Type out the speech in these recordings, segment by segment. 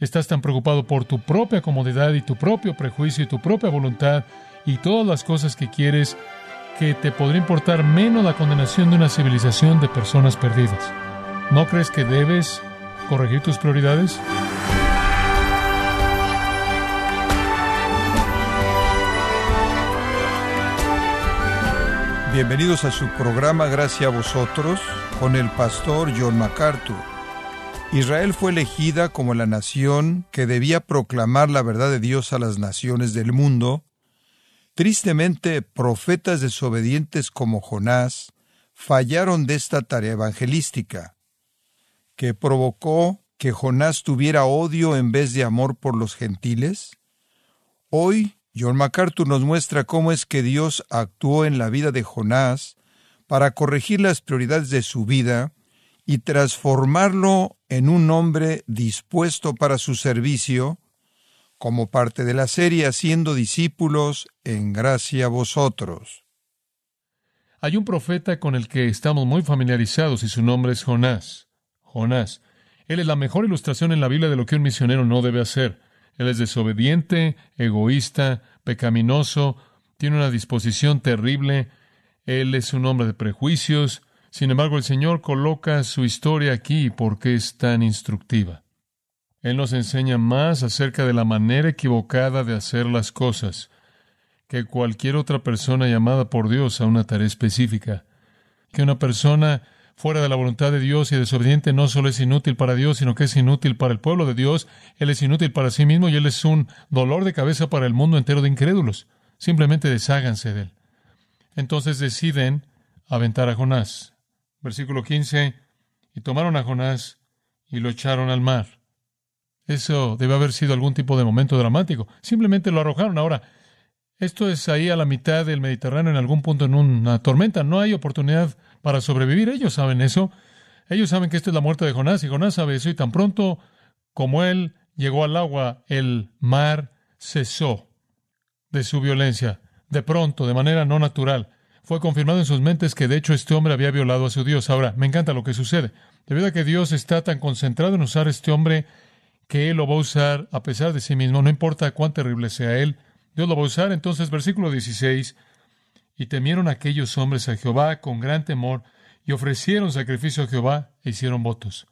Estás tan preocupado por tu propia comodidad y tu propio prejuicio y tu propia voluntad y todas las cosas que quieres que te podría importar menos la condenación de una civilización de personas perdidas. ¿No crees que debes corregir tus prioridades? Bienvenidos a su programa Gracias a vosotros con el pastor John MacArthur. Israel fue elegida como la nación que debía proclamar la verdad de Dios a las naciones del mundo. Tristemente, profetas desobedientes como Jonás fallaron de esta tarea evangelística, que provocó que Jonás tuviera odio en vez de amor por los gentiles. Hoy, John MacArthur nos muestra cómo es que Dios actuó en la vida de Jonás para corregir las prioridades de su vida y transformarlo en un hombre dispuesto para su servicio, como parte de la serie Haciendo discípulos en gracia a vosotros. Hay un profeta con el que estamos muy familiarizados y su nombre es Jonás. Jonás. Él es la mejor ilustración en la Biblia de lo que un misionero no debe hacer. Él es desobediente, egoísta, pecaminoso, tiene una disposición terrible, él es un hombre de prejuicios, sin embargo, el Señor coloca su historia aquí porque es tan instructiva. Él nos enseña más acerca de la manera equivocada de hacer las cosas que cualquier otra persona llamada por Dios a una tarea específica. Que una persona fuera de la voluntad de Dios y desobediente no solo es inútil para Dios, sino que es inútil para el pueblo de Dios, Él es inútil para sí mismo y Él es un dolor de cabeza para el mundo entero de incrédulos. Simplemente desháganse de Él. Entonces deciden aventar a Jonás. Versículo 15, y tomaron a Jonás y lo echaron al mar. Eso debe haber sido algún tipo de momento dramático. Simplemente lo arrojaron. Ahora, esto es ahí a la mitad del Mediterráneo, en algún punto en una tormenta. No hay oportunidad para sobrevivir. Ellos saben eso. Ellos saben que esto es la muerte de Jonás y Jonás sabe eso. Y tan pronto como él llegó al agua, el mar cesó de su violencia. De pronto, de manera no natural fue confirmado en sus mentes que de hecho este hombre había violado a su Dios. Ahora, me encanta lo que sucede. Debido a que Dios está tan concentrado en usar a este hombre que Él lo va a usar a pesar de sí mismo, no importa cuán terrible sea Él, Dios lo va a usar. Entonces, versículo 16, y temieron aquellos hombres a Jehová con gran temor y ofrecieron sacrificio a Jehová e hicieron votos.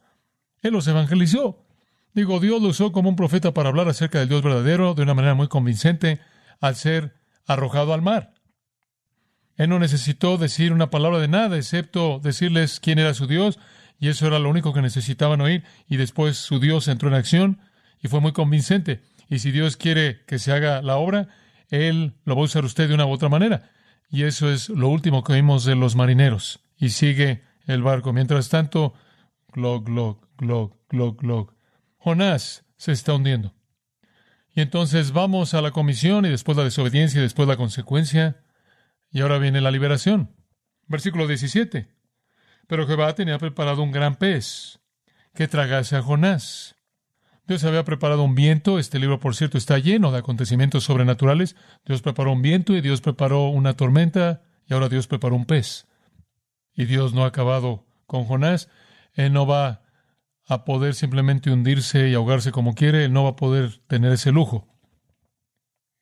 Él los evangelizó. Digo, Dios lo usó como un profeta para hablar acerca del Dios verdadero de una manera muy convincente al ser arrojado al mar. Él no necesitó decir una palabra de nada, excepto decirles quién era su Dios, y eso era lo único que necesitaban oír, y después su Dios entró en acción, y fue muy convincente. Y si Dios quiere que se haga la obra, Él lo va a usar usted de una u otra manera. Y eso es lo último que oímos de los marineros. Y sigue el barco. Mientras tanto, glog, glog, glog, glog, glog. Jonás se está hundiendo. Y entonces vamos a la comisión y después la desobediencia y después la consecuencia. Y ahora viene la liberación. Versículo 17. Pero Jehová tenía preparado un gran pez que tragase a Jonás. Dios había preparado un viento. Este libro, por cierto, está lleno de acontecimientos sobrenaturales. Dios preparó un viento y Dios preparó una tormenta y ahora Dios preparó un pez. Y Dios no ha acabado con Jonás. Él no va a poder simplemente hundirse y ahogarse como quiere. Él no va a poder tener ese lujo.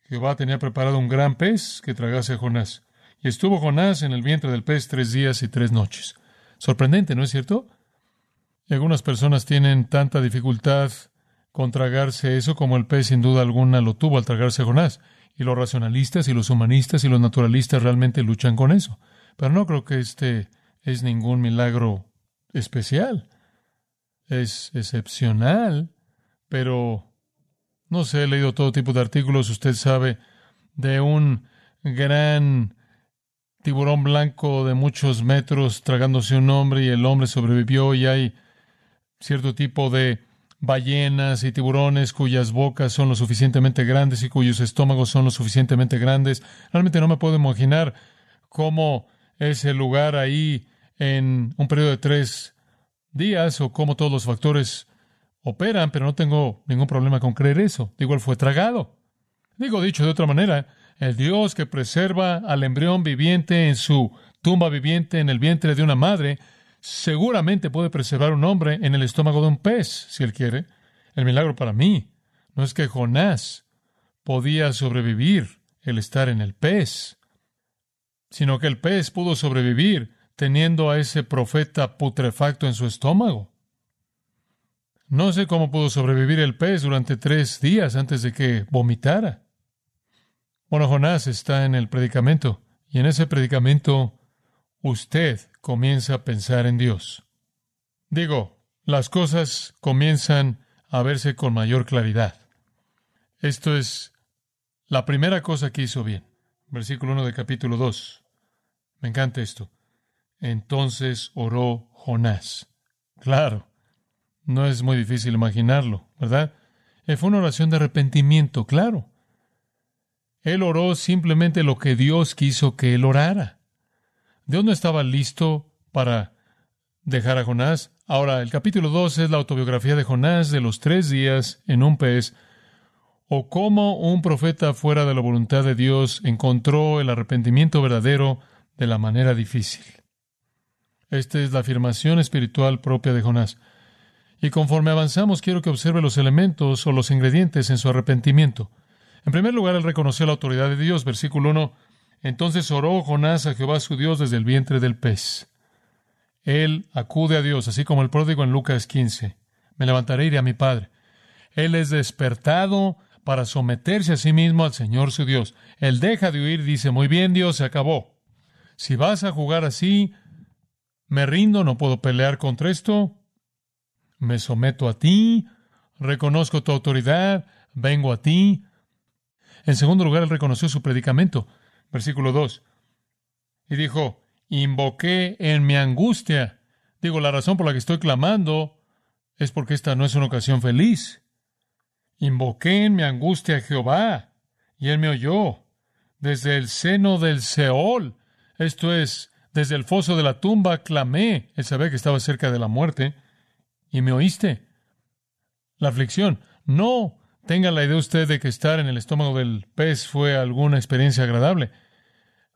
Jehová tenía preparado un gran pez que tragase a Jonás. Estuvo Jonás en el vientre del pez tres días y tres noches. Sorprendente, ¿no es cierto? Algunas personas tienen tanta dificultad con tragarse eso como el pez sin duda alguna lo tuvo al tragarse a Jonás. Y los racionalistas y los humanistas y los naturalistas realmente luchan con eso. Pero no creo que este es ningún milagro especial. Es excepcional, pero no sé, he leído todo tipo de artículos, usted sabe, de un gran tiburón blanco de muchos metros tragándose un hombre y el hombre sobrevivió y hay cierto tipo de ballenas y tiburones cuyas bocas son lo suficientemente grandes y cuyos estómagos son lo suficientemente grandes. Realmente no me puedo imaginar cómo es el lugar ahí en un periodo de tres días o cómo todos los factores operan, pero no tengo ningún problema con creer eso. Digo, él fue tragado. Digo, dicho de otra manera, el Dios que preserva al embrión viviente en su tumba viviente en el vientre de una madre, seguramente puede preservar un hombre en el estómago de un pez, si él quiere. El milagro para mí no es que Jonás podía sobrevivir el estar en el pez, sino que el pez pudo sobrevivir teniendo a ese profeta putrefacto en su estómago. No sé cómo pudo sobrevivir el pez durante tres días antes de que vomitara. Bueno, Jonás está en el predicamento, y en ese predicamento usted comienza a pensar en Dios. Digo, las cosas comienzan a verse con mayor claridad. Esto es la primera cosa que hizo bien. Versículo 1 de capítulo 2. Me encanta esto. Entonces oró Jonás. Claro, no es muy difícil imaginarlo, ¿verdad? Eh, fue una oración de arrepentimiento, claro. Él oró simplemente lo que Dios quiso que él orara. Dios no estaba listo para dejar a Jonás. Ahora, el capítulo 2 es la autobiografía de Jonás de los tres días en un pez, o cómo un profeta fuera de la voluntad de Dios encontró el arrepentimiento verdadero de la manera difícil. Esta es la afirmación espiritual propia de Jonás. Y conforme avanzamos, quiero que observe los elementos o los ingredientes en su arrepentimiento. En primer lugar, él reconoció la autoridad de Dios. Versículo 1. Entonces oró Jonás a Jehová su Dios desde el vientre del pez. Él acude a Dios, así como el pródigo en Lucas 15. Me levantaré y iré a mi padre. Él es despertado para someterse a sí mismo al Señor su Dios. Él deja de huir dice, muy bien Dios, se acabó. Si vas a jugar así, me rindo, no puedo pelear contra esto, me someto a ti, reconozco tu autoridad, vengo a ti. En segundo lugar, él reconoció su predicamento. Versículo 2. Y dijo, invoqué en mi angustia. Digo, la razón por la que estoy clamando es porque esta no es una ocasión feliz. Invoqué en mi angustia a Jehová, y él me oyó. Desde el seno del Seol, esto es, desde el foso de la tumba, clamé. Él sabía que estaba cerca de la muerte y me oíste. La aflicción. No tenga la idea usted de que estar en el estómago del pez fue alguna experiencia agradable.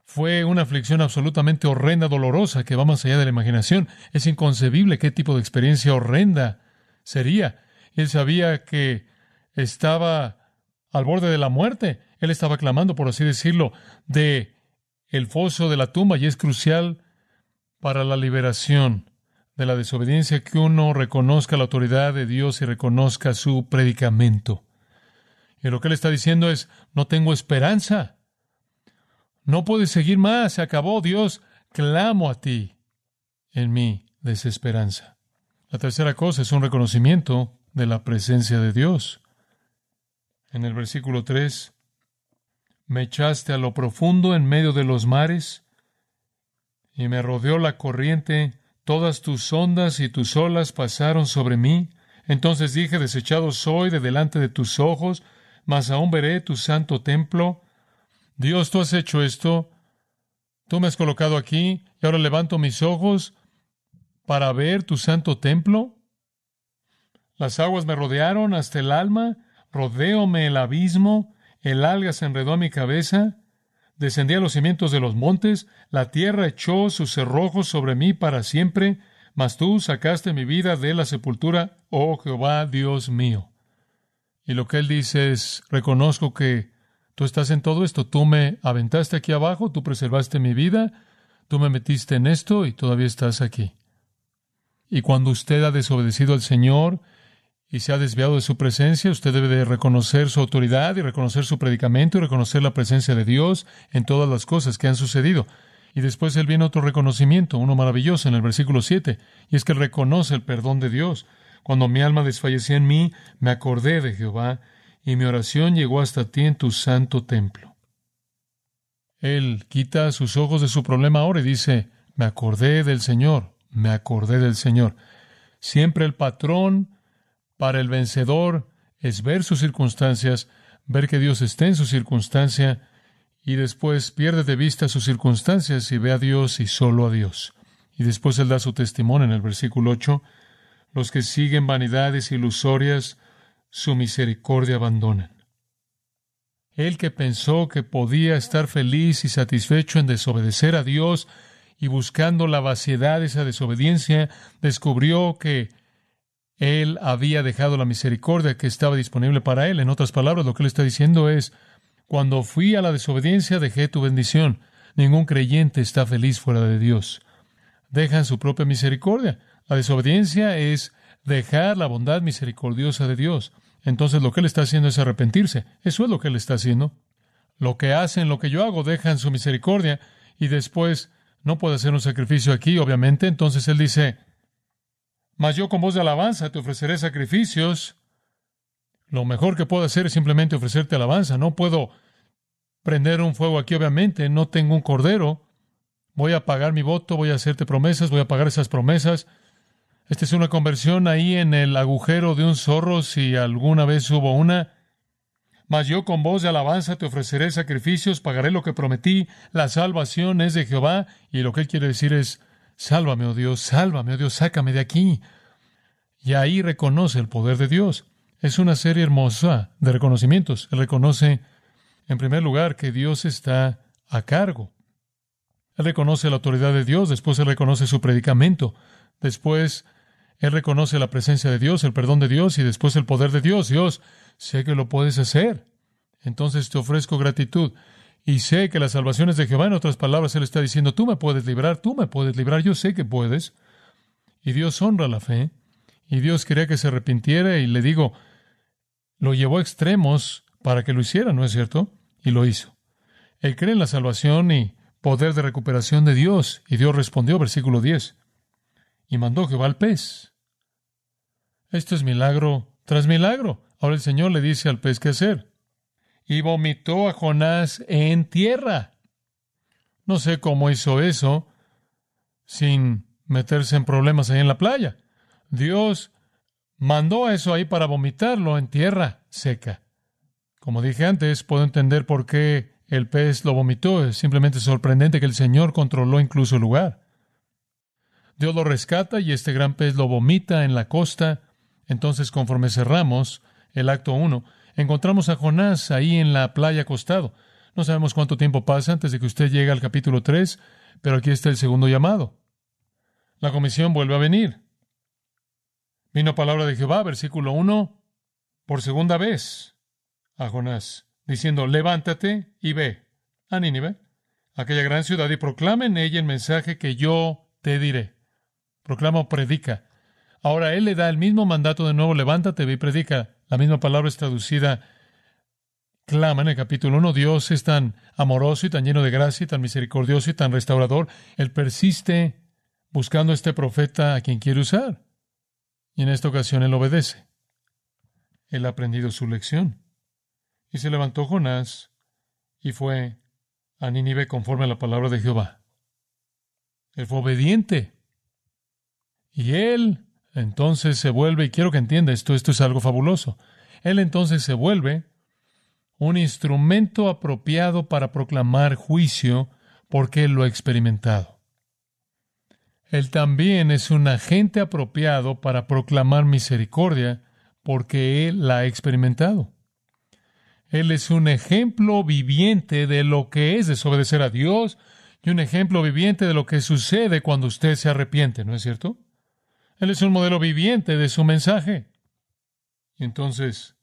Fue una aflicción absolutamente horrenda, dolorosa, que va más allá de la imaginación. Es inconcebible qué tipo de experiencia horrenda sería. Él sabía que estaba al borde de la muerte. Él estaba clamando, por así decirlo, de el foso de la tumba y es crucial para la liberación de la desobediencia que uno reconozca la autoridad de Dios y reconozca su predicamento. Y lo que él está diciendo es, no tengo esperanza. No puedes seguir más, se acabó Dios, clamo a ti en mi desesperanza. La tercera cosa es un reconocimiento de la presencia de Dios. En el versículo 3, me echaste a lo profundo en medio de los mares y me rodeó la corriente Todas tus ondas y tus olas pasaron sobre mí. Entonces dije, desechado soy de delante de tus ojos, mas aún veré tu santo templo. Dios, tú has hecho esto. Tú me has colocado aquí y ahora levanto mis ojos para ver tu santo templo. Las aguas me rodearon hasta el alma, rodeóme el abismo, el alga se enredó a mi cabeza. Descendí a los cimientos de los montes, la tierra echó sus cerrojos sobre mí para siempre, mas tú sacaste mi vida de la sepultura, oh Jehová Dios mío. Y lo que él dice es, reconozco que tú estás en todo esto, tú me aventaste aquí abajo, tú preservaste mi vida, tú me metiste en esto y todavía estás aquí. Y cuando usted ha desobedecido al Señor y se ha desviado de su presencia, usted debe de reconocer su autoridad y reconocer su predicamento y reconocer la presencia de Dios en todas las cosas que han sucedido. Y después él viene otro reconocimiento, uno maravilloso en el versículo 7, y es que reconoce el perdón de Dios. Cuando mi alma desfallecía en mí, me acordé de Jehová, y mi oración llegó hasta ti en tu santo templo. Él quita sus ojos de su problema ahora y dice, me acordé del Señor, me acordé del Señor. Siempre el patrón para el vencedor es ver sus circunstancias, ver que Dios está en su circunstancia y después pierde de vista sus circunstancias y ve a Dios y solo a Dios. Y después él da su testimonio en el versículo 8. Los que siguen vanidades ilusorias, su misericordia abandonan. Él que pensó que podía estar feliz y satisfecho en desobedecer a Dios y buscando la vaciedad de esa desobediencia, descubrió que él había dejado la misericordia que estaba disponible para él. En otras palabras, lo que él está diciendo es, cuando fui a la desobediencia dejé tu bendición. Ningún creyente está feliz fuera de Dios. Dejan su propia misericordia. La desobediencia es dejar la bondad misericordiosa de Dios. Entonces lo que él está haciendo es arrepentirse. Eso es lo que él está haciendo. Lo que hacen, lo que yo hago, dejan su misericordia y después no puede hacer un sacrificio aquí, obviamente. Entonces él dice, mas yo con voz de alabanza te ofreceré sacrificios. Lo mejor que puedo hacer es simplemente ofrecerte alabanza. No puedo prender un fuego aquí, obviamente. No tengo un cordero. Voy a pagar mi voto, voy a hacerte promesas, voy a pagar esas promesas. Esta es una conversión ahí en el agujero de un zorro, si alguna vez hubo una. Mas yo con voz de alabanza te ofreceré sacrificios, pagaré lo que prometí, la salvación es de Jehová, y lo que él quiere decir es, sálvame, oh Dios, sálvame, oh Dios, sácame de aquí. Y ahí reconoce el poder de Dios. Es una serie hermosa de reconocimientos. Él reconoce, en primer lugar, que Dios está a cargo. Él reconoce la autoridad de Dios, después él reconoce su predicamento, después él reconoce la presencia de Dios, el perdón de Dios y después el poder de Dios. Dios, sé que lo puedes hacer. Entonces te ofrezco gratitud. Y sé que la salvación es de Jehová. En otras palabras, Él está diciendo, tú me puedes librar, tú me puedes librar, yo sé que puedes. Y Dios honra la fe. Y Dios quería que se arrepintiera y le digo, lo llevó a extremos para que lo hiciera, ¿no es cierto? Y lo hizo. Él cree en la salvación y poder de recuperación de Dios. Y Dios respondió, versículo 10, y mandó Jehová al pez esto es milagro tras milagro. Ahora el Señor le dice al pez qué hacer. Y vomitó a Jonás en tierra. No sé cómo hizo eso sin meterse en problemas ahí en la playa. Dios mandó a eso ahí para vomitarlo en tierra seca. Como dije antes, puedo entender por qué el pez lo vomitó. Es simplemente sorprendente que el Señor controló incluso el lugar. Dios lo rescata y este gran pez lo vomita en la costa entonces, conforme cerramos el acto 1, encontramos a Jonás ahí en la playa acostado. No sabemos cuánto tiempo pasa antes de que usted llegue al capítulo 3, pero aquí está el segundo llamado. La comisión vuelve a venir. Vino palabra de Jehová, versículo 1, por segunda vez a Jonás, diciendo, levántate y ve a Nínive, aquella gran ciudad, y proclama en ella el mensaje que yo te diré. Proclama o predica. Ahora Él le da el mismo mandato de nuevo, levántate, y predica. La misma palabra es traducida, clama en el capítulo 1. Dios es tan amoroso y tan lleno de gracia y tan misericordioso y tan restaurador. Él persiste buscando a este profeta a quien quiere usar. Y en esta ocasión Él obedece. Él ha aprendido su lección. Y se levantó Jonás y fue a Nínive conforme a la palabra de Jehová. Él fue obediente. Y él entonces se vuelve, y quiero que entienda esto, esto es algo fabuloso. Él entonces se vuelve un instrumento apropiado para proclamar juicio porque él lo ha experimentado. Él también es un agente apropiado para proclamar misericordia porque él la ha experimentado. Él es un ejemplo viviente de lo que es desobedecer a Dios y un ejemplo viviente de lo que sucede cuando usted se arrepiente, ¿no es cierto? Él es un modelo viviente de su mensaje. Entonces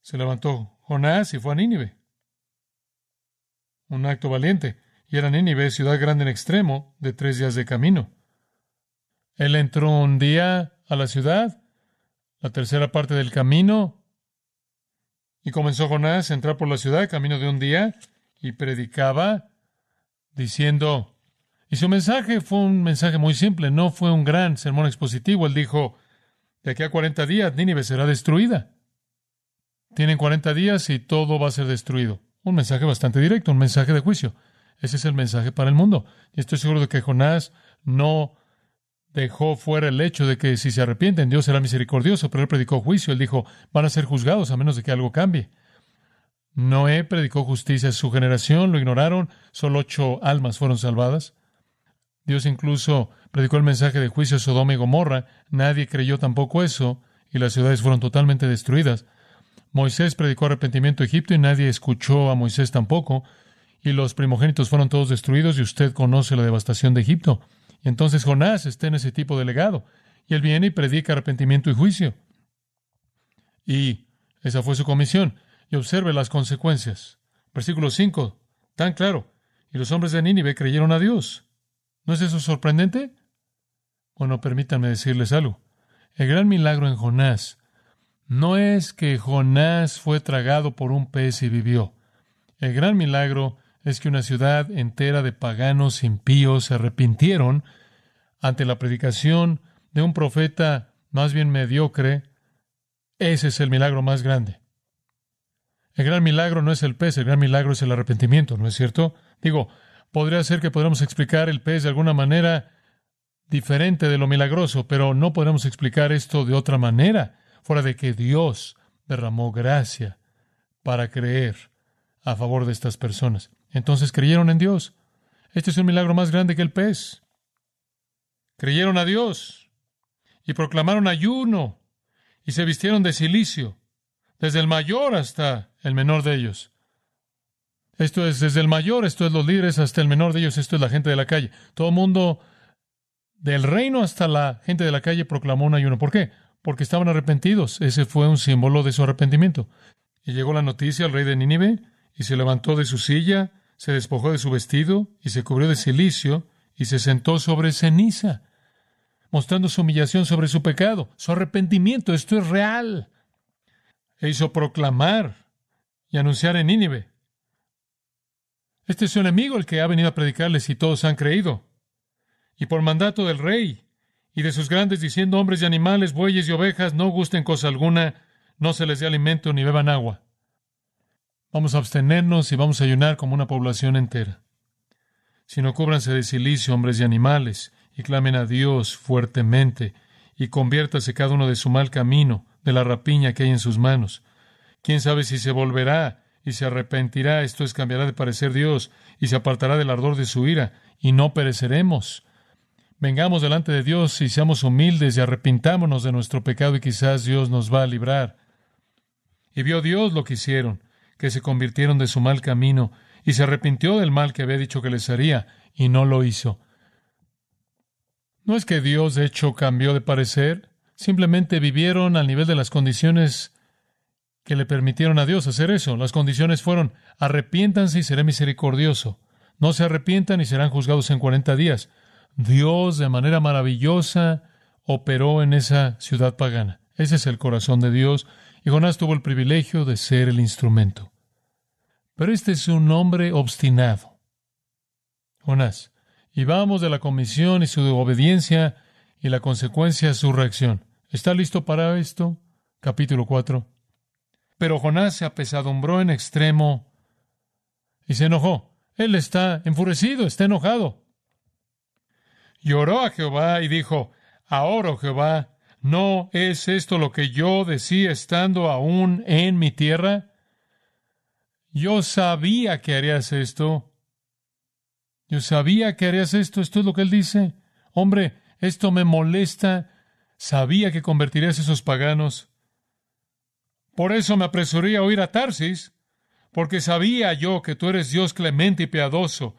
se levantó Jonás y fue a Nínive. Un acto valiente. Y era Nínive, ciudad grande en extremo, de tres días de camino. Él entró un día a la ciudad, la tercera parte del camino, y comenzó Jonás a entrar por la ciudad, camino de un día, y predicaba, diciendo, y su mensaje fue un mensaje muy simple, no fue un gran sermón expositivo. Él dijo, de aquí a 40 días Nínive será destruida. Tienen 40 días y todo va a ser destruido. Un mensaje bastante directo, un mensaje de juicio. Ese es el mensaje para el mundo. Y estoy seguro de que Jonás no dejó fuera el hecho de que si se arrepienten, Dios será misericordioso, pero él predicó juicio. Él dijo, van a ser juzgados a menos de que algo cambie. Noé predicó justicia a su generación, lo ignoraron, solo ocho almas fueron salvadas. Dios incluso predicó el mensaje de juicio a Sodoma y Gomorra. Nadie creyó tampoco eso y las ciudades fueron totalmente destruidas. Moisés predicó arrepentimiento a Egipto y nadie escuchó a Moisés tampoco. Y los primogénitos fueron todos destruidos y usted conoce la devastación de Egipto. Y entonces Jonás está en ese tipo de legado. Y él viene y predica arrepentimiento y juicio. Y esa fue su comisión. Y observe las consecuencias. Versículo 5, tan claro. Y los hombres de Nínive creyeron a Dios. ¿No es eso sorprendente? Bueno, permítanme decirles algo. El gran milagro en Jonás no es que Jonás fue tragado por un pez y vivió. El gran milagro es que una ciudad entera de paganos impíos se arrepintieron ante la predicación de un profeta más bien mediocre. Ese es el milagro más grande. El gran milagro no es el pez, el gran milagro es el arrepentimiento, ¿no es cierto? Digo, podría ser que podamos explicar el pez de alguna manera diferente de lo milagroso, pero no podemos explicar esto de otra manera, fuera de que Dios derramó gracia para creer a favor de estas personas. Entonces creyeron en Dios. Este es un milagro más grande que el pez. Creyeron a Dios y proclamaron ayuno y se vistieron de silicio, desde el mayor hasta el menor de ellos. Esto es desde el mayor, esto es los líderes hasta el menor de ellos, esto es la gente de la calle. Todo el mundo del reino hasta la gente de la calle proclamó un ayuno. ¿Por qué? Porque estaban arrepentidos. Ese fue un símbolo de su arrepentimiento. Y llegó la noticia al rey de Nínive y se levantó de su silla, se despojó de su vestido y se cubrió de silicio y se sentó sobre ceniza, mostrando su humillación sobre su pecado, su arrepentimiento. Esto es real. E hizo proclamar y anunciar en Nínive. Este es su enemigo el que ha venido a predicarles y todos han creído. Y por mandato del rey y de sus grandes diciendo hombres y animales, bueyes y ovejas, no gusten cosa alguna, no se les dé alimento ni beban agua. Vamos a abstenernos y vamos a ayunar como una población entera. Si no cúbranse de silicio hombres y animales, y clamen a Dios fuertemente, y conviértase cada uno de su mal camino, de la rapiña que hay en sus manos. Quién sabe si se volverá y se arrepentirá, esto es, cambiará de parecer Dios, y se apartará del ardor de su ira, y no pereceremos. Vengamos delante de Dios y seamos humildes y arrepintámonos de nuestro pecado y quizás Dios nos va a librar. Y vio Dios lo que hicieron, que se convirtieron de su mal camino, y se arrepintió del mal que había dicho que les haría, y no lo hizo. No es que Dios, de hecho, cambió de parecer, simplemente vivieron al nivel de las condiciones que le permitieron a Dios hacer eso. Las condiciones fueron, arrepiéntanse y seré misericordioso. No se arrepientan y serán juzgados en cuarenta días. Dios, de manera maravillosa, operó en esa ciudad pagana. Ese es el corazón de Dios, y Jonás tuvo el privilegio de ser el instrumento. Pero este es un hombre obstinado. Jonás. Y vamos de la comisión y su obediencia y la consecuencia su reacción. ¿Está listo para esto? Capítulo 4. Pero Jonás se apesadumbró en extremo y se enojó. Él está enfurecido, está enojado. Lloró a Jehová y dijo, Ahora, oh Jehová, ¿no es esto lo que yo decía estando aún en mi tierra? Yo sabía que harías esto. Yo sabía que harías esto. Esto es lo que él dice. Hombre, esto me molesta. Sabía que convertirías a esos paganos. Por eso me apresuré a oír a Tarsis, porque sabía yo que tú eres Dios clemente y piadoso,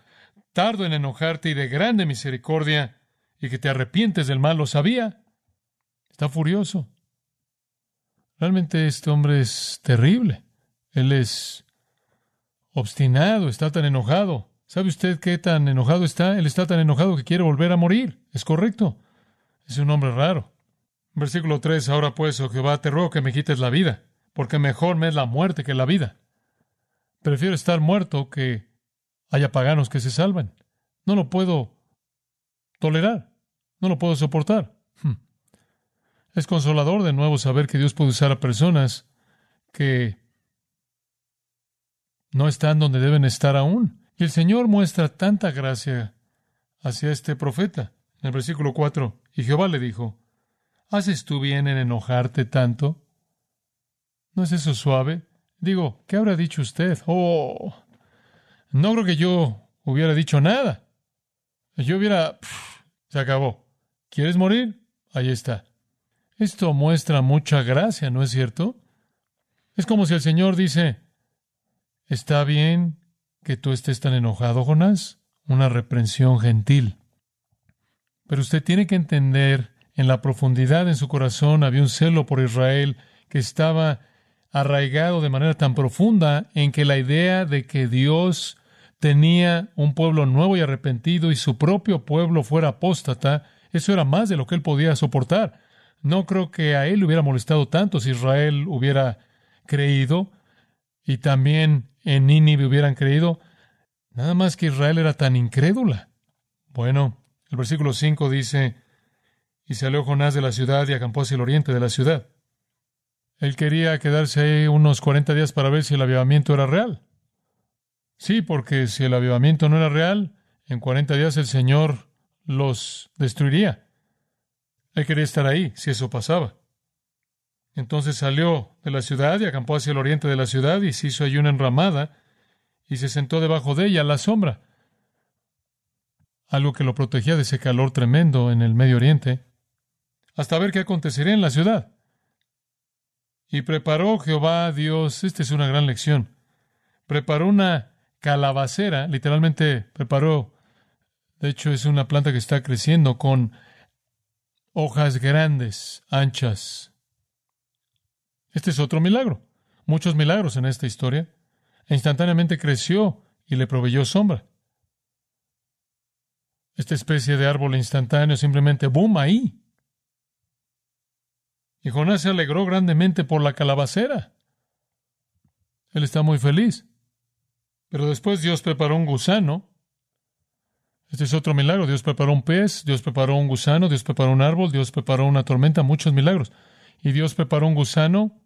tardo en enojarte y de grande misericordia, y que te arrepientes del mal, lo sabía. Está furioso. Realmente este hombre es terrible. Él es obstinado, está tan enojado. ¿Sabe usted qué tan enojado está? Él está tan enojado que quiere volver a morir. Es correcto. Es un hombre raro. Versículo 3. Ahora pues, oh Jehová, te ruego que me quites la vida, porque mejor me es la muerte que la vida. Prefiero estar muerto que haya paganos que se salvan. No lo puedo tolerar. No lo puedo soportar. Hmm. Es consolador de nuevo saber que Dios puede usar a personas que no están donde deben estar aún. Y el Señor muestra tanta gracia hacia este profeta. En el versículo 4, y Jehová le dijo, ¿haces tú bien en enojarte tanto? ¿No es eso suave? Digo, ¿qué habrá dicho usted? Oh, no creo que yo hubiera dicho nada. Yo hubiera... se acabó. ¿Quieres morir? Ahí está. Esto muestra mucha gracia, ¿no es cierto? Es como si el Señor dice, ¿está bien que tú estés tan enojado, Jonás? Una reprensión gentil. Pero usted tiene que entender en la profundidad en su corazón había un celo por Israel que estaba arraigado de manera tan profunda en que la idea de que Dios tenía un pueblo nuevo y arrepentido y su propio pueblo fuera apóstata, eso era más de lo que él podía soportar. No creo que a él le hubiera molestado tanto si Israel hubiera creído y también en Nínive hubieran creído, nada más que Israel era tan incrédula. Bueno, el versículo 5 dice, y salió Jonás de la ciudad y acampó hacia el oriente de la ciudad. Él quería quedarse ahí unos 40 días para ver si el avivamiento era real. Sí, porque si el avivamiento no era real, en 40 días el Señor los destruiría. Él quería estar ahí, si eso pasaba. Entonces salió de la ciudad y acampó hacia el oriente de la ciudad y se hizo allí una enramada y se sentó debajo de ella a la sombra, algo que lo protegía de ese calor tremendo en el Medio Oriente, hasta ver qué acontecería en la ciudad. Y preparó Jehová Dios, esta es una gran lección, preparó una calabacera, literalmente preparó, de hecho es una planta que está creciendo con hojas grandes, anchas. Este es otro milagro. Muchos milagros en esta historia. E instantáneamente creció y le proveyó sombra. Esta especie de árbol instantáneo simplemente boom ahí. Y Jonás se alegró grandemente por la calabacera. Él está muy feliz. Pero después Dios preparó un gusano. Este es otro milagro. Dios preparó un pez, Dios preparó un gusano, Dios preparó un árbol, Dios preparó una tormenta, muchos milagros. Y Dios preparó un gusano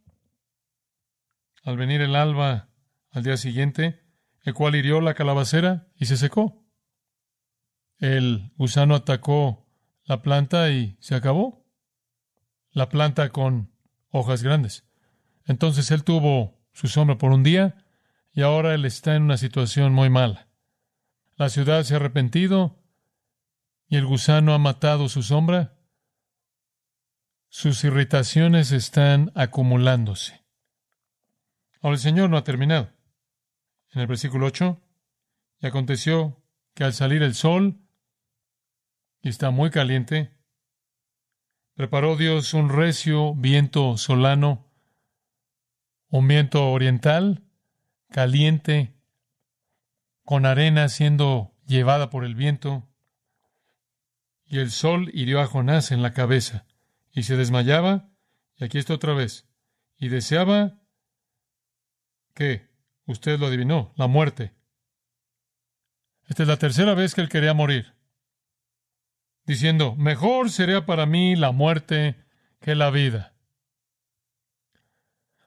al venir el alba al día siguiente, el cual hirió la calabacera y se secó. El gusano atacó la planta y se acabó. La planta con hojas grandes. Entonces él tuvo su sombra por un día y ahora él está en una situación muy mala. La ciudad se ha arrepentido y el gusano ha matado su sombra. Sus irritaciones están acumulándose. Ahora el Señor no ha terminado. En el versículo 8, y aconteció que al salir el sol, y está muy caliente, preparó Dios un recio viento solano, un viento oriental, caliente, con arena siendo llevada por el viento, y el sol hirió a Jonás en la cabeza, y se desmayaba, y aquí está otra vez, y deseaba que, usted lo adivinó, la muerte. Esta es la tercera vez que él quería morir, diciendo, mejor sería para mí la muerte que la vida.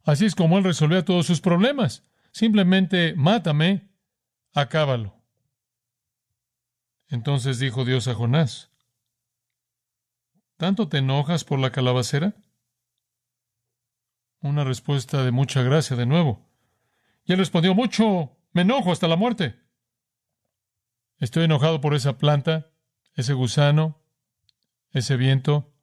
Así es como él resolvía todos sus problemas. Simplemente mátame, acábalo. Entonces dijo Dios a Jonás, ¿tanto te enojas por la calabacera? Una respuesta de mucha gracia de nuevo. Y él respondió, mucho, me enojo hasta la muerte. Estoy enojado por esa planta, ese gusano, ese viento.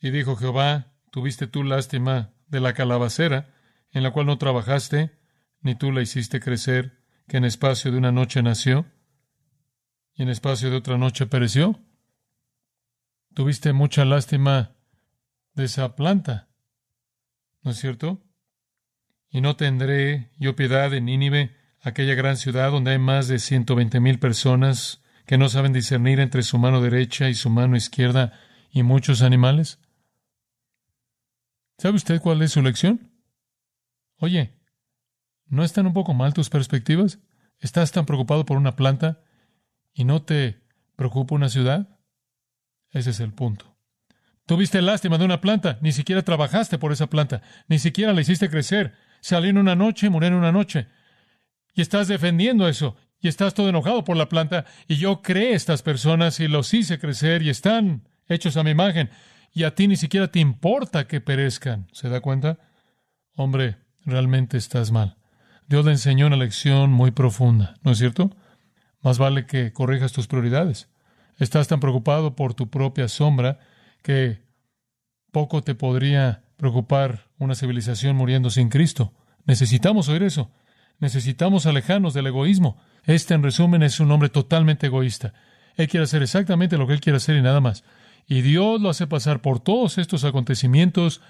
Y dijo Jehová, tuviste tú lástima de la calabacera, en la cual no trabajaste, ni tú la hiciste crecer, que en espacio de una noche nació y en espacio de otra noche pereció. Tuviste mucha lástima de esa planta, ¿no es cierto? Y no tendré yo piedad de Nínive, aquella gran ciudad donde hay más de ciento veinte mil personas que no saben discernir entre su mano derecha y su mano izquierda y muchos animales. ¿Sabe usted cuál es su lección? Oye, ¿No están un poco mal tus perspectivas? ¿Estás tan preocupado por una planta y no te preocupa una ciudad? Ese es el punto. Tuviste lástima de una planta, ni siquiera trabajaste por esa planta, ni siquiera la hiciste crecer. Salió en una noche, murió en una noche. Y estás defendiendo eso, y estás todo enojado por la planta, y yo creé estas personas y los hice crecer y están hechos a mi imagen, y a ti ni siquiera te importa que perezcan. ¿Se da cuenta? Hombre, realmente estás mal. Dios le enseñó una lección muy profunda, ¿no es cierto? Más vale que corrijas tus prioridades. Estás tan preocupado por tu propia sombra que poco te podría preocupar una civilización muriendo sin Cristo. Necesitamos oír eso. Necesitamos alejarnos del egoísmo. Este, en resumen, es un hombre totalmente egoísta. Él quiere hacer exactamente lo que él quiere hacer y nada más. Y Dios lo hace pasar por todos estos acontecimientos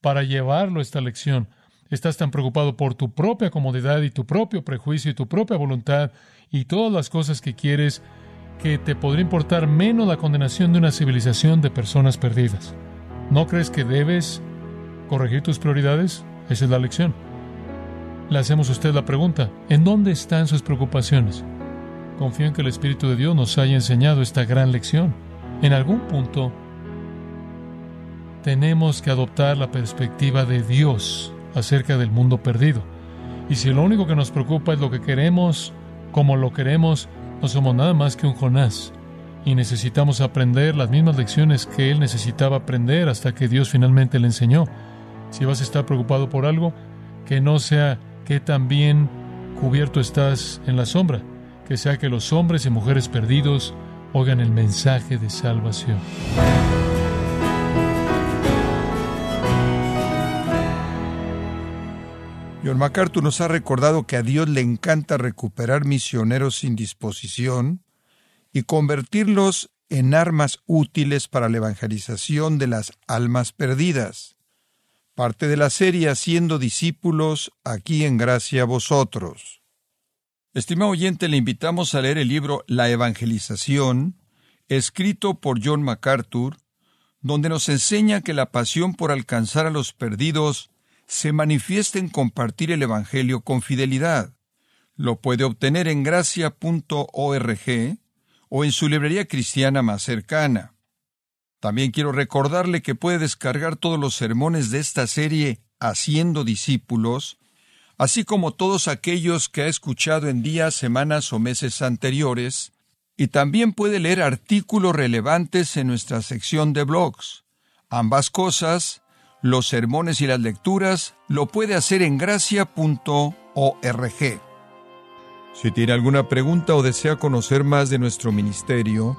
para llevarlo a esta lección. Estás tan preocupado por tu propia comodidad y tu propio prejuicio y tu propia voluntad y todas las cosas que quieres que te podría importar menos la condenación de una civilización de personas perdidas. ¿No crees que debes corregir tus prioridades? Esa es la lección. Le hacemos a usted la pregunta, ¿en dónde están sus preocupaciones? Confío en que el Espíritu de Dios nos haya enseñado esta gran lección. En algún punto tenemos que adoptar la perspectiva de Dios acerca del mundo perdido. Y si lo único que nos preocupa es lo que queremos, como lo queremos, no somos nada más que un Jonás. Y necesitamos aprender las mismas lecciones que él necesitaba aprender hasta que Dios finalmente le enseñó. Si vas a estar preocupado por algo, que no sea que también cubierto estás en la sombra, que sea que los hombres y mujeres perdidos oigan el mensaje de salvación. John MacArthur nos ha recordado que a Dios le encanta recuperar misioneros sin disposición y convertirlos en armas útiles para la evangelización de las almas perdidas. Parte de la serie Haciendo discípulos aquí en gracia vosotros. Estimado oyente, le invitamos a leer el libro La Evangelización, escrito por John MacArthur, donde nos enseña que la pasión por alcanzar a los perdidos se manifiesta en compartir el Evangelio con fidelidad. Lo puede obtener en gracia.org o en su librería cristiana más cercana. También quiero recordarle que puede descargar todos los sermones de esta serie Haciendo discípulos, así como todos aquellos que ha escuchado en días, semanas o meses anteriores, y también puede leer artículos relevantes en nuestra sección de blogs. Ambas cosas los sermones y las lecturas, lo puede hacer en gracia.org. Si tiene alguna pregunta o desea conocer más de nuestro ministerio,